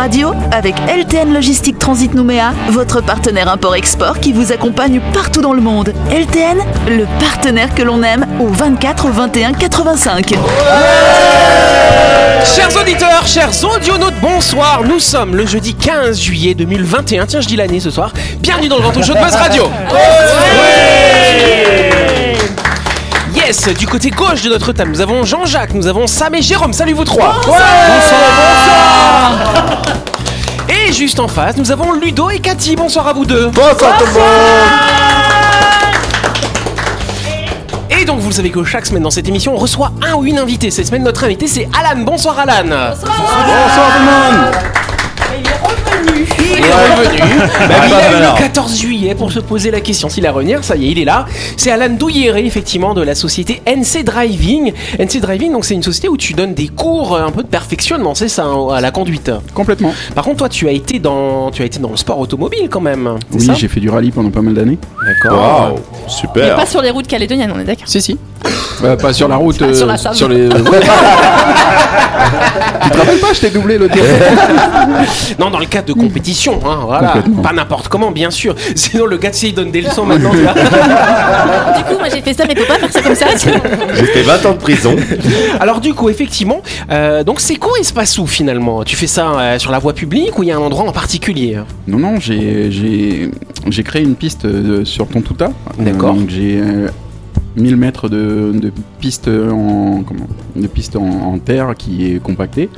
Radio avec LTN Logistique Transit Nouméa, votre partenaire import-export qui vous accompagne partout dans le monde. LTN, le partenaire que l'on aime au 24 21 85. Chers auditeurs, chers audionautes, bonsoir. Nous sommes le jeudi 15 juillet 2021. Tiens, je dis l'année ce soir. Bienvenue dans le Grand Show de Buzz Radio. Yes, du côté gauche de notre table, nous avons Jean-Jacques, nous avons Sam et Jérôme. Salut vous trois. Et juste en face, nous avons Ludo et Cathy. Bonsoir à vous deux. Bonsoir tout le monde Et donc vous le savez que chaque semaine dans cette émission, on reçoit un ou une invitée. Cette semaine, notre invité, c'est Alan. Bonsoir Alan. Bonsoir tout le monde Il est revenu. Bah, il a eu le 14 juillet pour se poser la question s'il a revenir. Ça y est, il est là. C'est Alan Douilléré, effectivement, de la société NC Driving. NC Driving, donc c'est une société où tu donnes des cours euh, un peu de perfectionnement, c'est ça, hein, à la conduite. Complètement. Par contre, toi, tu as été dans, tu as été dans le sport automobile quand même. Oui, j'ai fait du rallye pendant pas mal d'années. D'accord. Waouh Mais Super pas sur les routes calédoniennes, on est d'accord. Si, si. Bah, pas sur la route. Pas sur euh, la sable. les. Ouais. tu te rappelles pas, je t'ai doublé jour. Non, dans le cadre de compétition, hein, voilà. Pas n'importe comment, bien sûr. Sinon, le gars, il donne des leçons maintenant. Du coup, moi j'ai fait ça, mais faut pas faire ça comme ça. J'ai fait 20 ans de prison. Alors du coup, effectivement, euh, donc ces cours, ils se passent où finalement? Tu fais ça euh, sur la voie publique ou il y a un endroit en particulier? Non, non, j'ai- j'ai j'ai créé une piste euh, sur Tontouta. D'accord. Euh, donc j'ai euh, 1000 mètres de, de piste, en, comment, de piste en, en terre qui est compactée.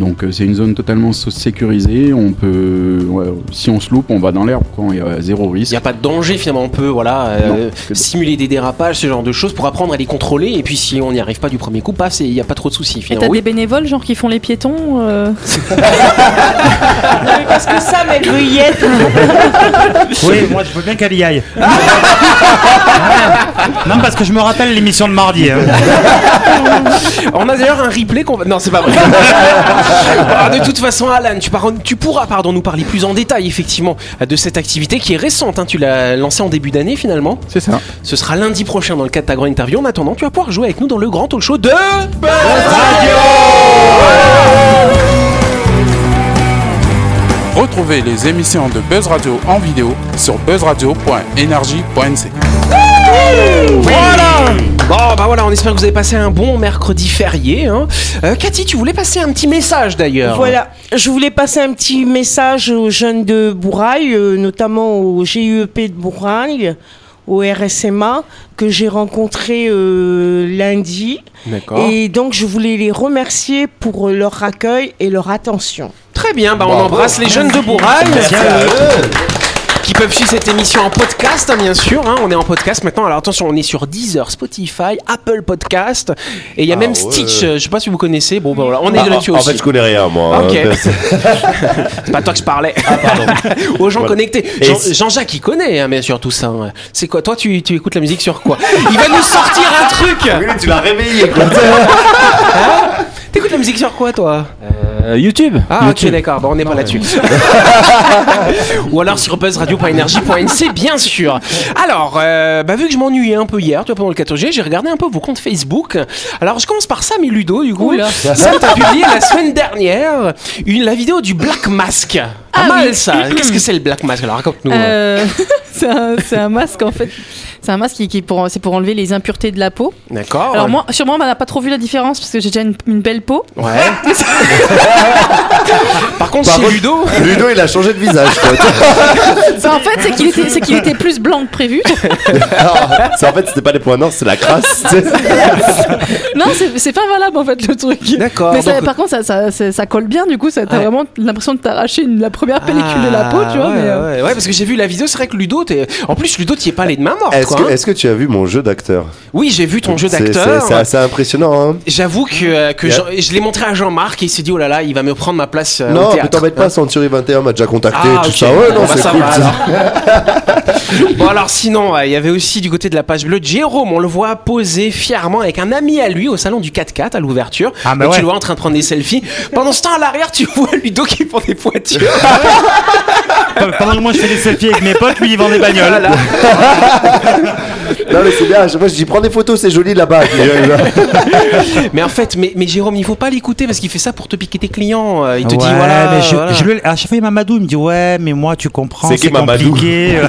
Donc euh, c'est une zone totalement sécurisée. On peut, ouais, si on se loupe, on va dans l'herbe. quoi. Il y a zéro Il risque. n'y a pas de danger finalement, on peut voilà, euh, simuler des dérapages, ce genre de choses pour apprendre à les contrôler et puis si on n'y arrive pas du premier coup, c'est- il n'y a pas trop de soucis Et finalement. t'as Oui. des bénévoles, genre qui font les piétons euh, Parce que ça, mais veut y être. Oui, moi je veux bien qu'elle y aille. non, parce que je me rappelle l'émission de mardi. hein. On a d'ailleurs un replay qu'on va... Non, c'est pas vrai. Alors, de toute façon, Alan, tu, par- tu pourras pardon, nous parler plus en détail effectivement de cette activité qui est récente. hein. Tu l'as lancée en début d'année finalement. C'est ça. Ce sera lundi prochain dans le cadre de ta grande interview. En attendant, tu vas pouvoir jouer avec nous dans le grand talk show de... Retrouvez les émissions de Buzz Radio en vidéo sur buzzradio.energie.nc. Voilà Bon voilà, on espère que vous avez passé un bon mercredi férié. Hein. Euh, Cathy, tu voulais passer un petit message d'ailleurs. Voilà, je voulais passer un petit message aux jeunes de Bourail, euh, notamment au GUEP de Bourail, au RSMA, que j'ai rencontré euh, lundi. D'accord. Et donc, je voulais les remercier pour leur accueil et leur attention. Très bien, bah on embrasse les jeunes de Bourail. Qui peuvent suivre cette émission en podcast, hein, bien sûr. hein. On est en podcast maintenant. Alors attention, on est sur Deezer, Spotify, Apple Podcast. Et il y a Ah même ouais. Stitch. euh, Je sais pas si vous connaissez. Bon, bah voilà, on est Ah, là-dessus en aussi. fait, je connais rien, moi. Ok. hein. C'est pas toi que je parlais. Aux gens Voilà. connectés. Jean- Jean-Jacques, il connaît, hein, bien sûr, tout ça. hein. C'est quoi Toi, tu, tu écoutes la musique sur quoi? Il va nous sortir un truc Oui, tu l'as réveillé, quoi. T'écoutes la musique sur quoi, toi? YouTube Ah, ok, d'accord. Bon, on n'est pas là-dessus. Ou alors sur buzzradio.energie.nc, bien sûr. Alors, euh, bah, vu que je m'ennuyais un peu hier, tu vois, pendant le 14 juillet, j'ai regardé un peu vos comptes Facebook. Alors, je commence par ça, mais Ludo, du coup. Ça, t'as publié la semaine dernière une, la vidéo du Black Mask. Pas Ah mal, oui. ça. Qu'est-ce que c'est le Black Mask? Alors, raconte-nous. euh, c'est un, c'est un masque en fait. C'est un masque qui, qui est pour, c'est pour enlever les impuretés de la peau. D'accord. Alors moi, sur moi, on n'a pas trop vu la différence parce que j'ai déjà une, une belle peau. Ouais. Par contre, Par Ludo. Ludo, il a changé de visage. Ça, en fait, c'est qu'il était, c'est qu'il était plus blanc que prévu. Alors, c'est- en fait, c'était pas les points noirs, c'est la crasse. Non, c'est, c'est pas valable en fait le truc. D'accord. Mais ça- donc- par contre, ça, ça, ça- ça colle bien. Du coup, ça, t'as Ouais. vraiment l'impression de t'arracher une- la première pellicule de la peau, tu vois. Ah, mais, euh, ouais, ouais, parce que j'ai vu la vidéo, c'est vrai que Ludo, t'es- en plus Ludo, t'y es pas allé de main morte. Est-ce que, est-ce que tu as vu mon jeu d'acteur Oui, j'ai vu ton jeu d'acteur. C'est assez impressionnant, hein. J'avoue que, euh, que Yeah. Jean- je l'ai montré à Jean-Marc et il s'est dit oh là là, il va me prendre ma place euh, Non, théâtre. t'embête pas, Century 21 m'a déjà contacté, Ah, tout ça. Ouais, non, Bon, bah, c'est cool. va, ça. alors. bon alors sinon, euh, il y avait aussi du côté de la page bleue Jérôme, on le voit poser fièrement avec un ami à lui au salon du 4x4 à l'ouverture. Ah, bah Et Tu le vois en train de prendre des selfies. Pendant ce temps à l'arrière, tu vois Ludo qui prend des pointures. Pendant que moi je fais des selfies avec mes potes, lui il vend des bagnoles. Voilà. Non, mais c'est bien. Moi, je dis prends des photos, c'est joli là-bas. Mais en fait, mais, mais Jérôme, il faut pas l'écouter parce qu'il fait ça pour te piquer tes clients. Euh, Il te dit Ouais, voilà. mais je, voilà. je le- à chaque fois, il Mamadou, il me dit Ouais, mais moi, tu comprends, C'est qui, c'est Mamadou compliqué.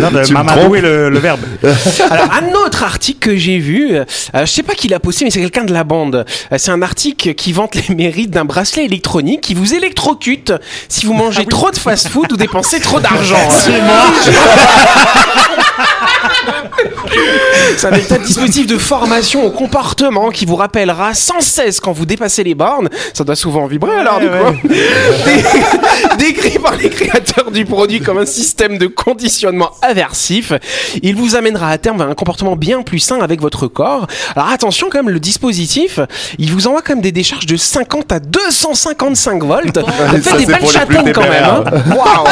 non, de Mamadou est le, le verbe. Alors, un autre article que j'ai vu, euh, je sais pas qui l'a posté, mais c'est quelqu'un de la bande. Euh, c'est un article qui vante les mérites d'un bracelet électronique qui vous électrocute si vous mangez trop de fast-food ou dépensez trop d'argent. C'est un véritable dispositif de formation au comportement qui vous rappellera sans cesse quand vous dépassez les bornes. Ça doit souvent vibrer alors du coup. Décrit par les créateurs du produit comme un système de conditionnement aversif, il vous amènera à terme vers un comportement bien plus sain avec votre corps. Alors attention quand même, le dispositif, il vous envoie quand même des décharges de 50 à 255 volts. Faites Ça, des c'est belles pour les plus châtaignes quand même. hein. Waouh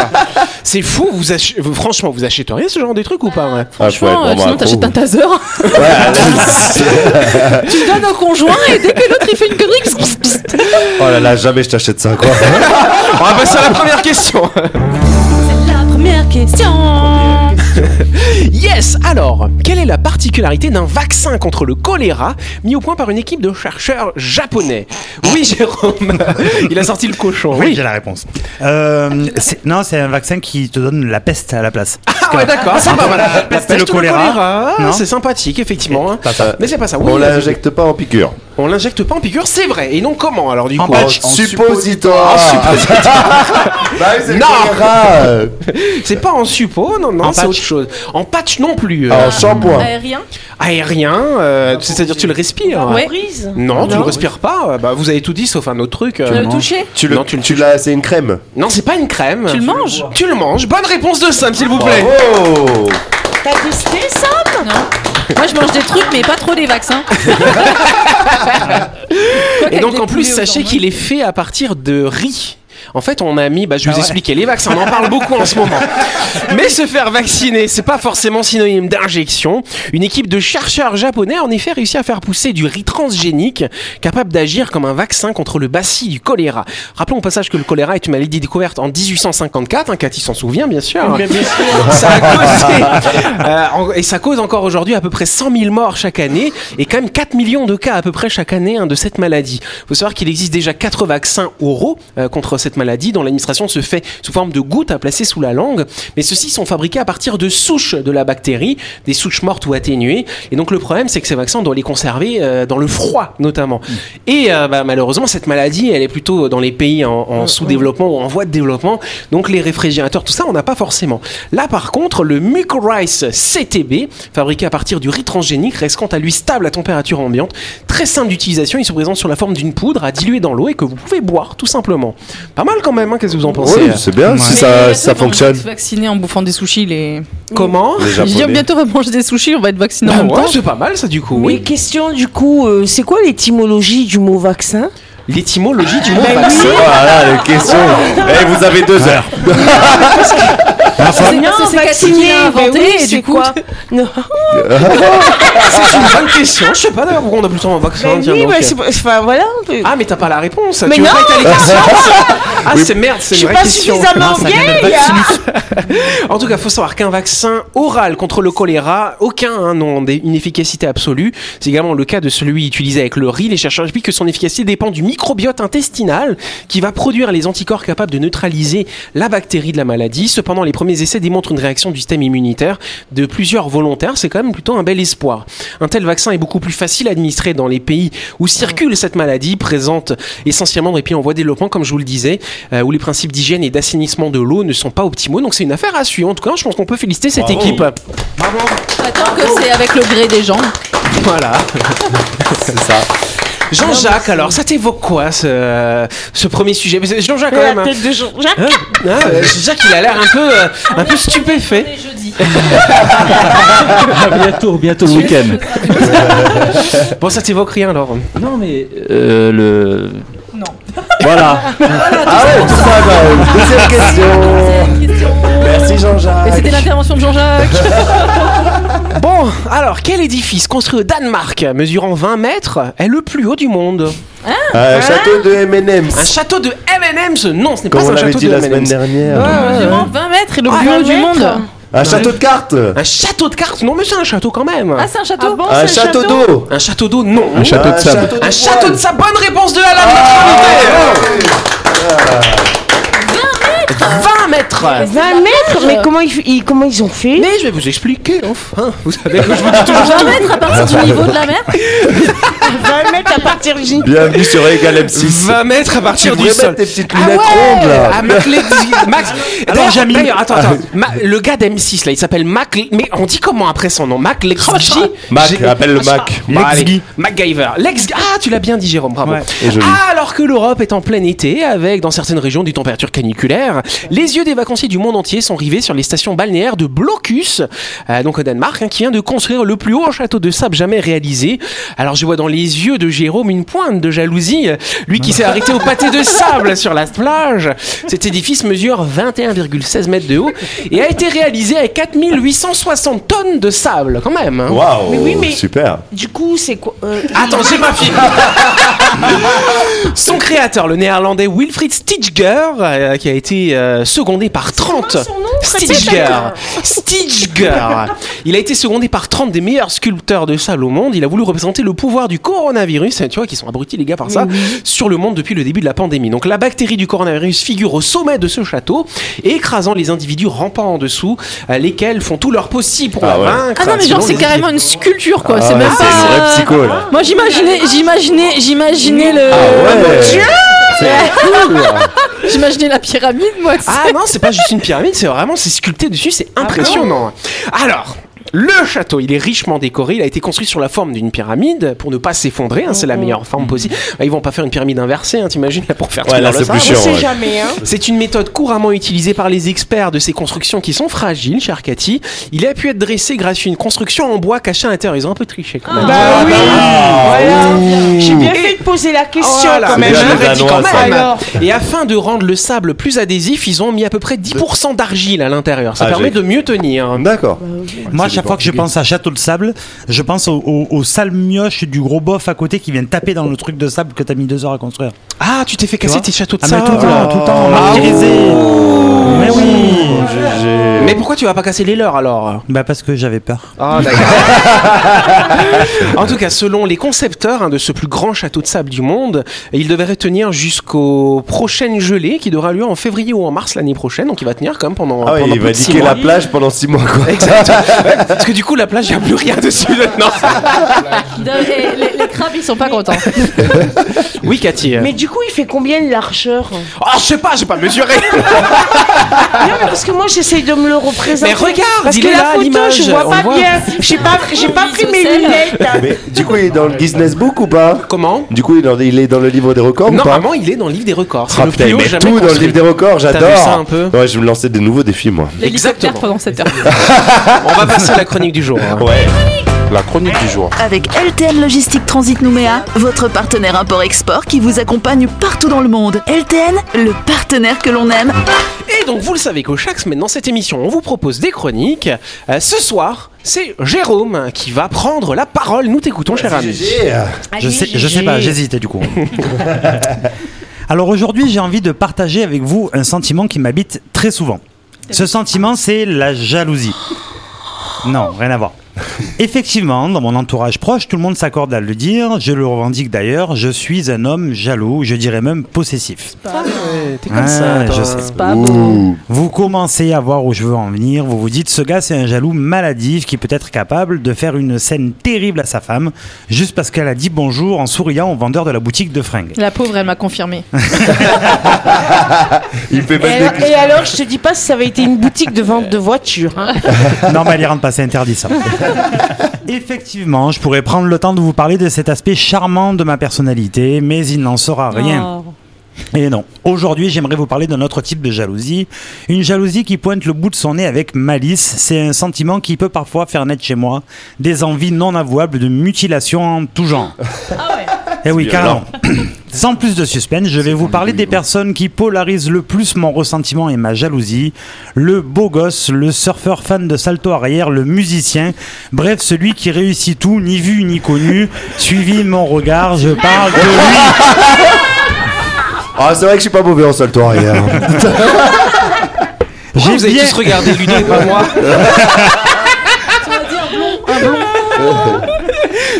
C'est fou, vous ach- vous- franchement, vous achèteriez ce genre de truc ou pas ouais? Franchement, euh, sinon t'achètes un taser. tu le donnes au conjoint et dès que l'autre il fait une connerie, pss, pss, pss. Oh là là, jamais je t'achète ça, quoi. On va passer à la première question. la première question. Yes Alors, quelle est la particularité d'un vaccin contre le choléra mis au point par une équipe de chercheurs japonais? Oui, Jérôme, il a sorti le cochon. Oui, Oui. j'ai la réponse. Euh, c'est- non, c'est un vaccin qui te donne la peste à la place. Ah ouais, d'accord, c'est pas mal. La peste le choléra. ah, Non. c'est sympathique, effectivement. hein. Pas ça. Mais c'est pas ça. Oui, On l'injecte pas en piqûre. On l'injecte pas en piqûre, c'est vrai. Et non comment alors du En coup? patch. En en suppositoire. Bah c'est Non. C'est pas en suppo, non, non, c'est autre chose. En patch non plus. euh, En shampoing. Aérien. aérien, euh, c'est-à-dire tu le respires. Ouais. Prise. Non, tu le respires pas. euh, Bah, vous avez tout dit sauf un autre truc. euh. Tu l'as touché Tu le, Non, tu le tu l'as, c'est une crème. Non, c'est pas une crème. Tu le manges? Tu le manges. Bonne réponse de Sam, s'il vous plaît. Bravo. T'as testé ça Non. Moi je mange des trucs mais pas trop des vaccins. Et donc en plus, sachez qu'il est fait à partir de riz. En fait, on a mis, bah, je vais vous expliquer, les vaccins, on en parle beaucoup en ce moment. Mais se faire vacciner, c'est pas forcément synonyme d'injection. Une équipe de chercheurs japonais a en effet réussi à faire pousser du riz transgénique capable d'agir comme un vaccin contre le bacille du choléra. Rappelons au passage que le choléra est une maladie découverte en 1854, hein, Cathy s'en souvient bien sûr. Ça a causé, euh, en- et ça cause encore aujourd'hui à peu près 100 000 morts chaque année et quand même 4 millions de cas à peu près chaque année hein, de cette maladie. Il faut savoir qu'il existe déjà 4 vaccins oraux euh, contre cette maladie dont l'administration se fait sous forme de gouttes à placer sous la langue, mais ceux-ci sont fabriqués à partir de souches de la bactérie, des souches mortes ou atténuées. Et donc le problème, c'est que ces vaccins, on doit les conserver euh, dans le froid notamment. Et euh, bah, malheureusement, cette maladie, elle est plutôt dans les pays en, en sous-développement ou en voie de développement. Donc les réfrigérateurs, tout ça, on n'a pas forcément. Là, par contre, le Mucorice CTB, fabriqué à partir du riz transgénique, reste quant à lui stable à température ambiante. Très simple d'utilisation, il se présente sur la forme d'une poudre à diluer dans l'eau et que vous pouvez boire tout simplement. Pas mal quand même, hein, qu'est-ce que vous en pensez Oui, c'est bien si ça, ça fonctionne. Vacciné en bouffant des sushis les. Comment Les Je dis japonais. bientôt on va manger des sushis, on va être vacciné en Bah même ouais, temps. c'est pas mal ça du coup, Mais oui. question du coup, euh, c'est quoi l'étymologie du mot vaccin? L'étymologie du mot Bah vaccin. Voilà les questions. Eh, vous avez deux heures. C'est parce que c'est Cathy qui l'a inventé mais oui, et c'est du coup. quoi Non, C'est une bonne question. Je sais pas d'ailleurs pourquoi on a plus le temps un vaccin. mais oui, donc, bah, euh. c'est pas- enfin voilà. Ah mais t'as pas la réponse. Mais tu veux non. pas Ah c'est merde, c'est je une suis vraie pas question. suffisamment Non, ça vient de vieille. vaccinus. En tout cas, faut savoir qu'un vaccin oral contre le choléra, aucun hein, n'ont une efficacité absolue. C'est également le cas de celui utilisé avec le riz. Les chercheurs expliquent que son efficacité dépend du microbiote intestinal qui va produire les anticorps capables de neutraliser la bactérie de la maladie. Cependant, les premiers essais démontrent une réaction du système immunitaire de plusieurs volontaires. C'est quand même plutôt un bel espoir. Un tel vaccin est beaucoup plus facile à administrer dans les pays où circule cette maladie, présente essentiellement dans les pays en voie de développement, comme je vous le disais, euh, où les principes d'hygiène et d'assainissement de l'eau ne sont pas optimaux. Donc c'est une affaire à suivre. En tout cas, je pense qu'on peut féliciter cette équipe. Attends que c'est avec le gré des gens. Voilà. C'est ça. Jean-Jacques, alors, ça t'évoque quoi ce, ce premier sujet? Mais c'est Jean-Jacques quand La même. hein. tête de Jean-Jacques. Hein? Ah, euh, Jean-Jacques, il a l'air un peu, euh, un peu stupéfait. bientôt, bientôt le week-end. Bon, ça t'évoque rien alors Non, mais euh, le. Non. Voilà. Ah ouais, tout ça, bah, deuxième question. Merci Et Jean-Jacques. c'était l'intervention de Jean-Jacques. Bon, alors, quel édifice construit au Danemark, mesurant 20 mètres, est le plus haut du monde? Un château de Un M&M's. château de M&M's? Non, ce n'est Comme pas on un l'avait château dit de la semaine M&M's. dernière. Mesurant 20 mètres et le Ah, plus haut 20 du monde. Un château de cartes Un château de cartes Non, mais c'est un château quand même. Ah, c'est un château bon, Un c'est château d'eau Un château d'eau, non. Un château de Un sable. château de Un château de sa bonne réponse de Alan, notre invité. 20 mètres 20 mètres Mais comment ils, ils- comment ils ont fait Mais je vais vous expliquer, enfin. Vous savez que je vous dis toujours 20 mètres à partir du niveau de la mer 20 mètres à partir du... Bienvenue sur Egal M6. 20 mètres à partir du sol. tes petites Ah lunettes ouais rondes là. Ah, Mac Lex- Max. Alors, D'ailleurs, d'ailleurs, attends, attends. Ma- le gars d'M6 là, il s'appelle Mac. Mais on dit comment après son nom? Mac Lexgi Mac, appelle le Mac. Bah, allez. MacGyver. Lex. Ah, tu l'as bien dit, Jérôme. Bravo. Ouais. Et joli. Alors que l'Europe est en plein été, avec dans certaines régions des températures caniculaires, les yeux des vacanciers du monde entier sont rivés sur les stations balnéaires de Blocus, euh, donc au Danemark, hein, qui vient de construire le plus haut château de sable jamais réalisé. Alors je vois dans les yeux de Jérôme une pointe de jalousie, euh, lui qui s'est arrêté au pâté de sable sur la plage. Cet édifice mesure 21,16 mètres de haut et a été réalisé avec 4860 tonnes de sable, quand même. hein. Waouh Mais oui, mais- Super Du coup, c'est quoi euh, Attends, j'ai pas fini. Son créateur, le néerlandais Wilfried Stitchger, euh, qui a été euh, secondé par 30. son nom, Stitchger. Stitchger. Il a été secondé par 30 des meilleurs sculpteurs de salle au monde. Il a voulu représenter le pouvoir du coronavirus. Tu vois, qui sont abrutis les gars par ça, sur le monde depuis le début de la pandémie. Donc la bactérie du coronavirus figure au sommet de ce château, écrasant les individus rampant en dessous, euh, lesquels font tout leur possible pour Ah la ouais. vaincre. Ah non, mais genre, selon c'est carrément une sculpture quoi. Ah c'est ouais, même c'est pas. une vraie psycho là. Moi, j'imaginais, j'imaginais, j'imaginais le. Ah ouais J'imaginais la pyramide, moi. Ah non, c'est pas juste une pyramide, c'est vraiment c'est sculpté dessus, c'est impressionnant. Alors. Le château, il est richement décoré. Il a été construit sur la forme d'une pyramide pour ne pas s'effondrer. hein, c'est la meilleure forme possible. Bah, Ils vont pas faire une pyramide inversée, hein, t'imagines là pour faire Ouais, là, le c'est plus chiant. ouais. jamais, hein C'est une méthode couramment utilisée par les experts de ces constructions qui sont fragiles, cher Cathy. Il a pu être dressé grâce à une construction en bois cachée à l'intérieur. Ils ont un peu triché quand même. Bah oui Voilà J'ai bien Et- fait de poser la question Voilà, quand même. je dit quand. Alors. Et afin de rendre le sable plus adhésif, ils ont mis à peu près 10% d'argile à l'intérieur. Ça Ah, permet de mieux tenir. D'accord. Moi, à chaque fois que je pense à Château de Sable, je pense au, au, au sale mioche du gros bof à côté qui vient taper dans le truc de sable que t'as mis deux heures à construire. Ah, tu t'es fait casser tes châteaux de Ah, mais sable. tout le temps, tout le temps, Ah, martyrisé. Mais oui. Mais pourquoi tu vas pas casser les leurs alors? Bah, parce que j'avais peur. Ah, En tout cas, selon les concepteurs hein, de ce plus grand château de sable du monde, il devrait tenir jusqu'aux prochaines gelées qui devra lieu en février ou en mars l'année prochaine. Donc il va tenir quand même pendant, Ah oui, pendant il plus va de six niquer mois. la plage pendant 6 mois quoi. Exactement. Ouais, Parce que du coup, la plage, il n'y a plus rien dessus maintenant. Les, les crabes, ils sont pas contents. Oui, Cathy. Mais du coup, il fait combien de largeur? Oh, je sais pas, j'ai pas mesuré. Non, mais parce que moi, j'essaye de me le représenter. Mais regarde, parce il que est la là, photo, l'image, je vois pas voit. bien. J'ai pas, j'ai pas pris mes lunettes. Mais du coup, il est dans le Guinness Book ou pas? Comment? Du coup, il est dans, il est dans le livre des records ou pas? Normalement, il est dans le livre des records. C'est Ah le putain, plus il haut met jamais tout dans le construit. livre des records, T'as vu j'adore. ça un peu? Ouais, je vais me lancer des nouveaux défis moi. L'hélicoptère Exactement. pendant cette heure. On va passer à la chronique du jour. hein. Ouais. La chronique du jour. Avec LTN Logistique Transit Nouméa, votre partenaire import-export qui vous accompagne partout dans le monde. LTN, le partenaire que l'on aime. Et donc, vous le savez qu'au chaque semaine dans cette émission, on vous propose des chroniques. Euh, ce soir, c'est Jérôme qui va prendre la parole. Nous t'écoutons, cher ami. Je sais, je sais pas, j'hésite du coup. Alors aujourd'hui, j'ai envie de partager avec vous un sentiment qui m'habite très souvent. Ce sentiment, c'est la jalousie. Non, rien à voir. Effectivement, dans mon entourage proche, tout le monde s'accorde à le dire. Je le revendique d'ailleurs. Je suis un homme jaloux, je dirais même possessif. T'es comme Ouais, ça, je sais. C'est pas beau. Vous commencez à voir où je veux en venir. Vous vous dites, ce gars, c'est un jaloux maladif qui peut être capable de faire une scène terrible à sa femme juste parce qu'elle a dit bonjour en souriant au vendeur de la boutique de fringues. La pauvre, elle m'a confirmé. Il fait Et alors, et alors, je te dis pas si ça avait été une boutique de vente de voitures. hein. non, mais elle y rentre pas, c'est interdit ça. Effectivement, je pourrais prendre le temps de vous parler de cet aspect charmant de ma personnalité, mais il n'en sera rien. Oh. Et non, aujourd'hui j'aimerais vous parler d'un autre type de jalousie. Une jalousie qui pointe le bout de son nez avec malice. C'est un sentiment qui peut parfois faire naître chez moi des envies non avouables de mutilation en tout genre. Eh oui, carrément. Sans plus de suspense, je vais vous parler des personnes qui polarisent le plus mon ressentiment et ma jalousie. Le beau gosse, le surfeur fan de salto arrière, le musicien, bref, celui qui réussit tout, ni vu ni connu. Suivi de mon regard, je parle de lui. Ah, c'est vrai que je suis pas mauvais en J'ai vous avez bien- tous regardé Ludo et pas moi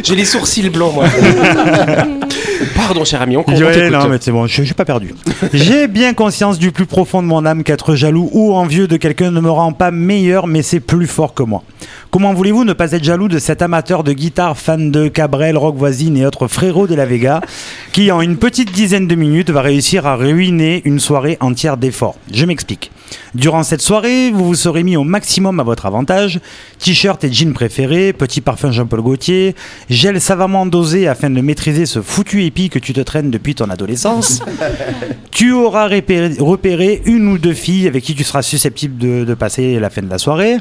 J'ai les sourcils blancs, moi. Pardon, cher ami, on, on Ouais, non, mais c'est bon, je, je suis pas perdu. J'ai bien conscience du plus profond de mon âme qu'être jaloux ou envieux de quelqu'un ne me rend pas meilleur, mais c'est plus fort que moi. Comment voulez-vous ne pas être jaloux de cet amateur de guitare, fan de Cabrel, Rock Voisine et autres frérots de la Vega, qui en une petite dizaine de minutes va réussir à ruiner une soirée entière d'efforts? Je m'explique. Durant cette soirée, vous vous serez mis au maximum à votre avantage. T-shirt et jean préférés, petit parfum Jean-Paul Gaultier, gel savamment dosé afin de maîtriser ce foutu épi que tu te traînes depuis ton adolescence. tu auras repéré, repéré une ou deux filles avec qui tu seras susceptible de, de passer la fin de la soirée.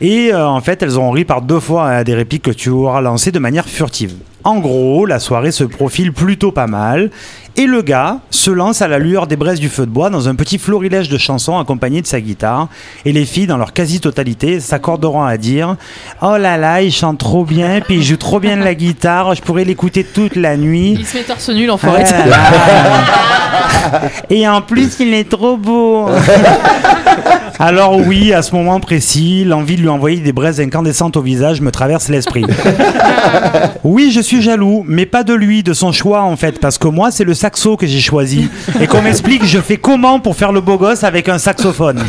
Et euh, en fait, elles auront ri par deux fois à des répliques que tu auras lancées de manière furtive. En gros, la soirée se profile plutôt pas mal. Et le gars se lance à la lueur des braises du feu de bois dans un petit florilège de chansons accompagné de sa guitare. Et les filles, dans leur quasi-totalité, s'accorderont à dire Oh là là, il chante trop bien, puis il joue trop bien de la guitare, je pourrais l'écouter toute la nuit. Il se met torse nu, l'enfoiré. Ah là là. Et en plus, il est trop beau. Alors oui, à ce moment précis, l'envie de lui envoyer des braises incandescentes au visage me traverse l'esprit. Oui, je suis jaloux, mais pas de lui, de son choix en fait, parce que moi, c'est le saxo que j'ai choisi. Et qu'on m'explique, je fais comment pour faire le beau gosse avec un saxophone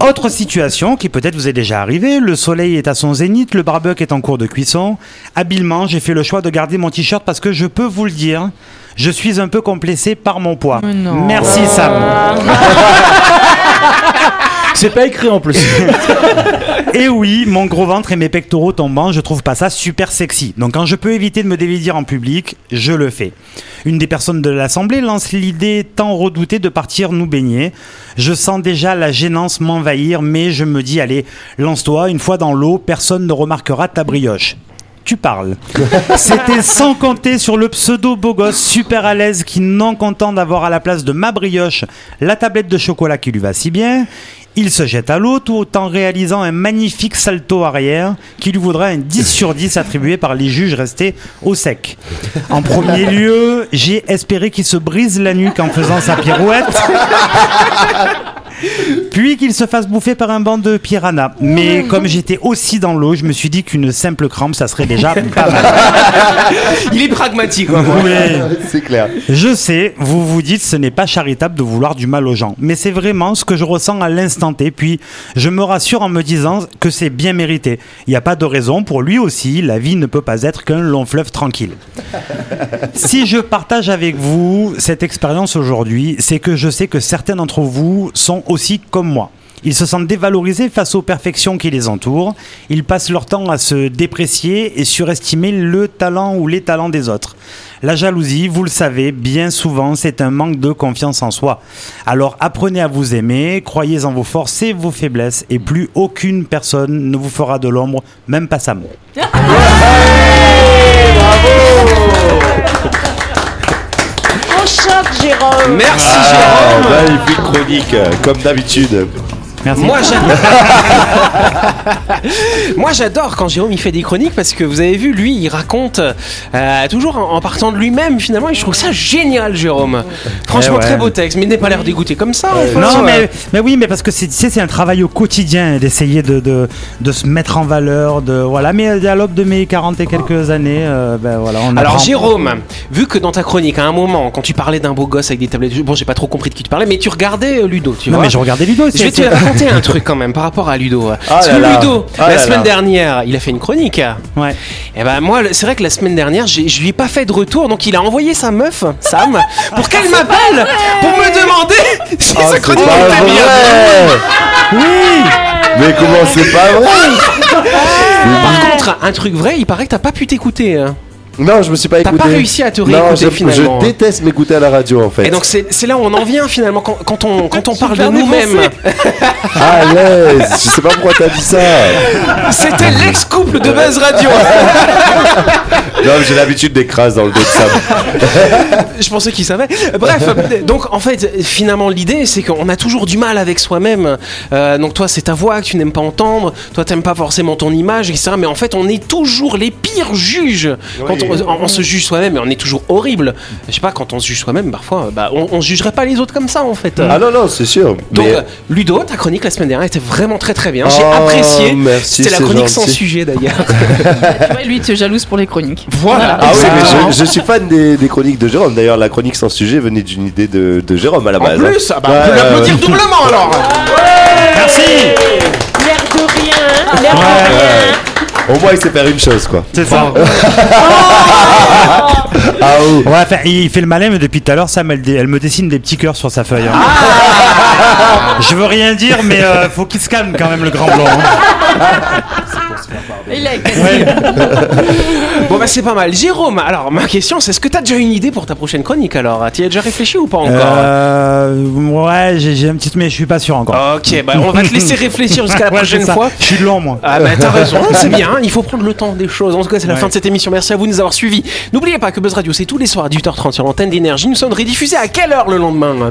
Autre situation qui peut-être vous est déjà arrivée, le soleil est à son zénith, le barbecue est en cours de cuisson. Habilement, j'ai fait le choix de garder mon t-shirt parce que je peux vous le dire, je suis un peu complexé par mon poids. Non. Merci Sam. C'est pas écrit en plus. Et oui, mon gros ventre et mes pectoraux tombants, je trouve pas ça super sexy. Donc quand je peux éviter de me dévidir en public, je le fais. Une des personnes de l'Assemblée lance l'idée tant redoutée de partir nous baigner. Je sens déjà la gênance m'envahir, mais je me dis, allez, lance-toi, une fois dans l'eau, personne ne remarquera ta brioche. Tu parles. C'était sans compter sur le pseudo beau gosse super à l'aise qui, non content d'avoir à la place de ma brioche la tablette de chocolat qui lui va si bien, il se jette à l'eau tout en réalisant un magnifique salto arrière qui lui vaudra un 10 sur 10 attribué par les juges restés au sec. En premier lieu, j'ai espéré qu'il se brise la nuque en faisant sa pirouette. Puis qu'il se fasse bouffer par un banc de piranha. Mais comme j'étais aussi dans l'eau, je me suis dit qu'une simple crampe, ça serait déjà pas mal. Il est pragmatique, quoi. Oui. C'est clair. Je sais, vous vous dites ce n'est pas charitable de vouloir du mal aux gens, mais c'est vraiment ce que je ressens à l'instant T, puis je me rassure en me disant que c'est bien mérité. Il n'y a pas de raison, pour lui aussi, la vie ne peut pas être qu'un long fleuve tranquille. si je partage avec vous cette expérience aujourd'hui, c'est que je sais que certains d'entre vous sont aussi comme moi. Ils se sentent dévalorisés face aux perfections qui les entourent. Ils passent leur temps à se déprécier et surestimer le talent ou les talents des autres. La jalousie, vous le savez, bien souvent, c'est un manque de confiance en soi. Alors apprenez à vous aimer, croyez en vos forces et vos faiblesses, et plus aucune personne ne vous fera de l'ombre, même pas Sam. Au choc, Jérôme Merci, Ah, Jérôme. magnifique chronique, comme d'habitude. Merci. Moi j'adore. Moi j'adore quand Jérôme il fait des chroniques parce que vous avez vu lui il raconte euh, toujours en, en partant de lui-même finalement et je trouve ça génial Jérôme. Franchement Eh ouais. très beau texte mais n'est pas l'air dégoûté comme ça. enfin, Non, euh, mais, mais oui, mais parce que c'est c'est un travail au quotidien d'essayer de, de, de se mettre en valeur. De, voilà. Mais à l'aube de mes 40 et quelques années, euh, ben voilà, on Alors. Jérôme, vu que dans ta chronique à un moment quand tu parlais d'un beau gosse avec des tablettes, bon j'ai pas trop compris de qui tu parlais mais tu regardais euh, Ludo tu Non, vois. mais je regardais Ludo. Je vais c'est- te raconter un truc quand même par rapport à Ludo. Parce là que là. Ludo, Ah la là semaine là. dernière, il a fait une chronique. Ouais. Et ben moi, le- c'est vrai que la semaine dernière, je lui ai pas fait de retour, donc il a envoyé sa meuf, Sam, pour qu'elle m'appelle, pour me demander si Oh, sa chronique était bien. Oui. Mais comment c'est pas vrai? Par contre, un truc vrai, il paraît que t'as pas pu t'écouter. Hein. Non, je me suis pas T'as écouté. pas réussi à te Non, réécouter je, finalement. je déteste m'écouter à la radio en fait. Et donc c'est là où on en vient finalement quand, quand on quand on parle de nous-mêmes. Ah l'aise Je sais pas pourquoi t'as dit ça C'était l'ex-couple de Buzz Radio. Non, mais j'ai l'habitude d'écraser dans le dos de Sam. Je pensais qu'il savait. Bref, donc en fait, finalement, l'idée, c'est qu'on a toujours du mal avec soi-même. Euh, donc toi, c'est ta voix que tu n'aimes pas entendre. Toi, t'aimes pas forcément ton image, etc. Mais en fait, on est toujours les pires juges quand on, on se juge soi-même et on est toujours horrible. Je sais pas, quand on se juge soi-même, parfois, bah, on, on jugerait pas les autres comme ça en fait. Ah non, non, c'est sûr. Donc, mais- euh, Ludo, ta chronique la semaine dernière était vraiment très très bien. J'ai Oh, apprécié. merci, C'était la chronique sans sujet d'ailleurs. Tu vois, lui, il te jalouse pour les chroniques. Voilà. Ah oui, mais je, je suis fan des, des chroniques de Jérôme. D'ailleurs, la chronique sans sujet venait d'une idée de, de Jérôme à la En base. hein. plus, ah bah, on peut l'applaudir doublement alors. Merci L'air de rien, l'air de Ouais. rien. Au moins, il sait faire une chose, quoi. C'est ça. Ah. Ouais, enfin, il fait le malin, mais depuis tout à l'heure, Sam, elle me dessine des petits cœurs sur sa feuille. hein. Ah. Je veux rien dire, mais euh, faut qu'il se calme quand même, le grand blanc. hein. Il a Bon bah c'est pas mal. Jérôme, alors ma question c'est est-ce que t'as déjà une idée pour ta prochaine chronique alors? Tu y as déjà réfléchi ou pas encore? Euh, ouais, j'ai j'ai un petit, mais je suis pas sûr encore. Ok, bah on va te laisser réfléchir jusqu'à la Ouais, prochaine fois. Je suis lent, moi. Ah bah t'as raison, c'est bien, il faut prendre le temps des choses. En tout cas, c'est la fin de cette émission. Merci à vous de nous avoir suivis. N'oubliez pas que Buzz Radio, c'est tous les soirs à 18h30 sur l'antenne d'énergie. Nous sommes rediffusés à quelle heure le lendemain? Voilà.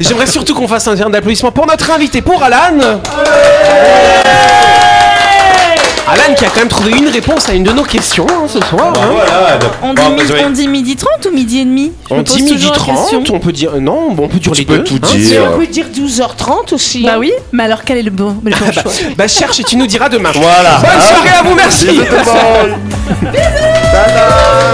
J'aimerais surtout qu'on fasse un verre d'applaudissement pour notre invité, pour Alan. Alan qui a quand même trouvé une réponse à une de nos questions hein, ce soir. hein. Voilà. On dit, Bon, mi- bah, vais- on dit midi 30 ou midi et demi? Je On dit midi toujours la 30, question. on peut dire non, bon, on peut dire Tu les peux deux. tout hein. Dire. on peut dire 12h30 aussi. Bah hein. oui, mais alors quel est le bon, le bon choix? Bah cherche et tu nous diras demain. Voilà. Bonne soirée à vous, merci. Bisous